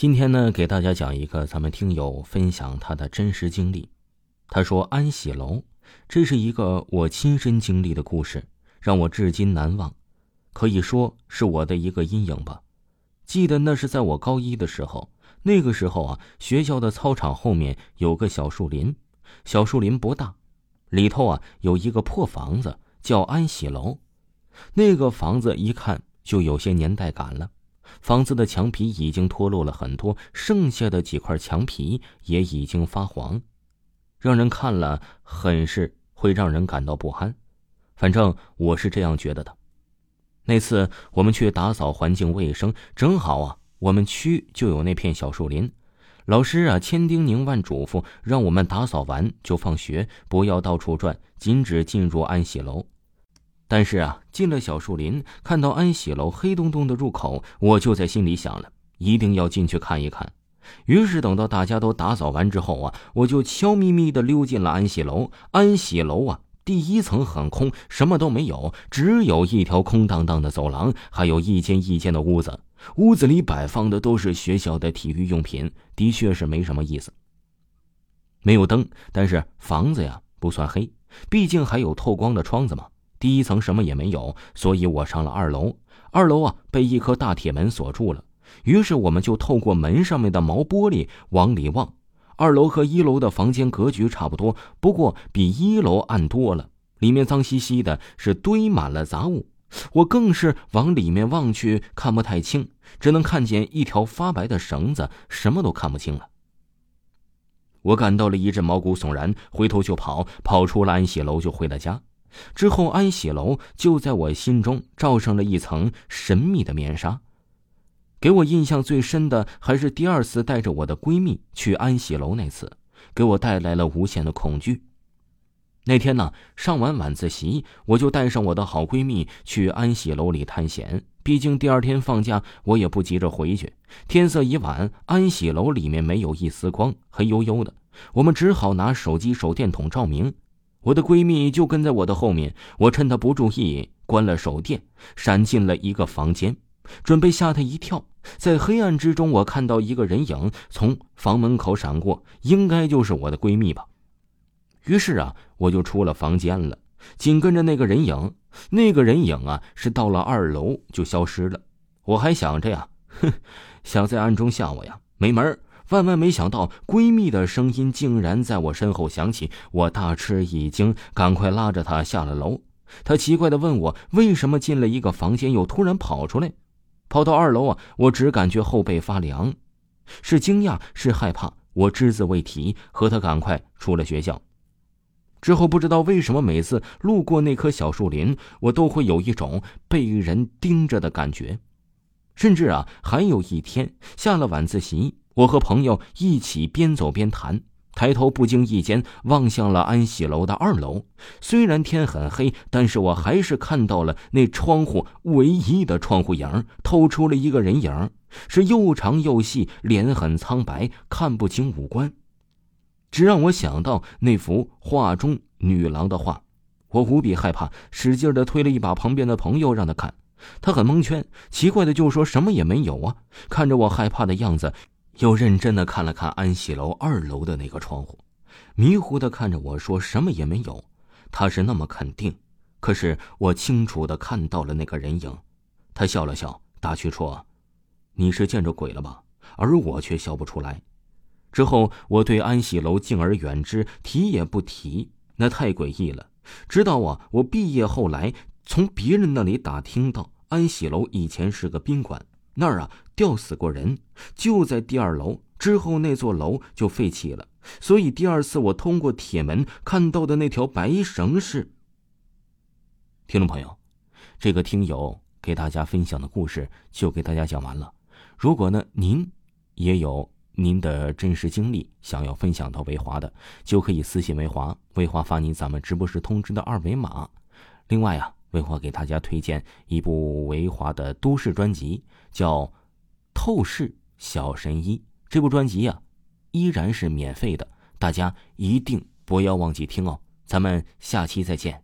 今天呢，给大家讲一个咱们听友分享他的真实经历。他说：“安喜楼，这是一个我亲身经历的故事，让我至今难忘，可以说是我的一个阴影吧。记得那是在我高一的时候，那个时候啊，学校的操场后面有个小树林，小树林不大，里头啊有一个破房子，叫安喜楼。那个房子一看就有些年代感了。”房子的墙皮已经脱落了很多，剩下的几块墙皮也已经发黄，让人看了很是会让人感到不安。反正我是这样觉得的。那次我们去打扫环境卫生，正好啊，我们区就有那片小树林。老师啊，千叮咛万嘱咐，让我们打扫完就放学，不要到处转，禁止进入安喜楼。但是啊，进了小树林，看到安喜楼黑洞洞的入口，我就在心里想了，一定要进去看一看。于是等到大家都打扫完之后啊，我就悄咪咪的溜进了安喜楼。安喜楼啊，第一层很空，什么都没有，只有一条空荡荡的走廊，还有一间一间的屋子。屋子里摆放的都是学校的体育用品，的确是没什么意思。没有灯，但是房子呀不算黑，毕竟还有透光的窗子嘛。第一层什么也没有，所以我上了二楼。二楼啊，被一颗大铁门锁住了。于是我们就透过门上面的毛玻璃往里望。二楼和一楼的房间格局差不多，不过比一楼暗多了。里面脏兮兮的，是堆满了杂物。我更是往里面望去，看不太清，只能看见一条发白的绳子，什么都看不清了。我感到了一阵毛骨悚然，回头就跑，跑出了安喜楼，就回了家。之后，安喜楼就在我心中罩上了一层神秘的面纱。给我印象最深的还是第二次带着我的闺蜜去安喜楼那次，给我带来了无限的恐惧。那天呢，上完晚自习，我就带上我的好闺蜜去安喜楼里探险。毕竟第二天放假，我也不急着回去。天色已晚，安喜楼里面没有一丝光，黑黝黝的。我们只好拿手机手电筒照明。我的闺蜜就跟在我的后面，我趁她不注意关了手电，闪进了一个房间，准备吓她一跳。在黑暗之中，我看到一个人影从房门口闪过，应该就是我的闺蜜吧。于是啊，我就出了房间了，紧跟着那个人影，那个人影啊是到了二楼就消失了。我还想着呀，哼，想在暗中吓我呀，没门儿。万万没想到，闺蜜的声音竟然在我身后响起，我大吃一惊，赶快拉着她下了楼。她奇怪的问我：“为什么进了一个房间又突然跑出来？”跑到二楼啊，我只感觉后背发凉，是惊讶，是害怕。我只字未提，和她赶快出了学校。之后不知道为什么，每次路过那棵小树林，我都会有一种被人盯着的感觉。甚至啊，还有一天下了晚自习。我和朋友一起边走边谈，抬头不经意间望向了安喜楼的二楼。虽然天很黑，但是我还是看到了那窗户唯一的窗户影透出了一个人影，是又长又细，脸很苍白，看不清五官，只让我想到那幅画中女郎的画。我无比害怕，使劲的推了一把旁边的朋友，让他看。他很蒙圈，奇怪的就说什么也没有啊。看着我害怕的样子。又认真的看了看安喜楼二楼的那个窗户，迷糊的看着我说：“什么也没有。”他是那么肯定，可是我清楚的看到了那个人影。他笑了笑，打趣说：“你是见着鬼了吧？”而我却笑不出来。之后，我对安喜楼敬而远之，提也不提，那太诡异了。直到啊，我毕业后来从别人那里打听到，安喜楼以前是个宾馆。那儿啊，吊死过人，就在第二楼。之后那座楼就废弃了，所以第二次我通过铁门看到的那条白绳是。听众朋友，这个听友给大家分享的故事就给大家讲完了。如果呢您也有您的真实经历想要分享到维华的，就可以私信维华，维华发您咱们直播时通知的二维码。另外啊。维华给大家推荐一部维华的都市专辑，叫《透视小神医》。这部专辑呀，依然是免费的，大家一定不要忘记听哦。咱们下期再见。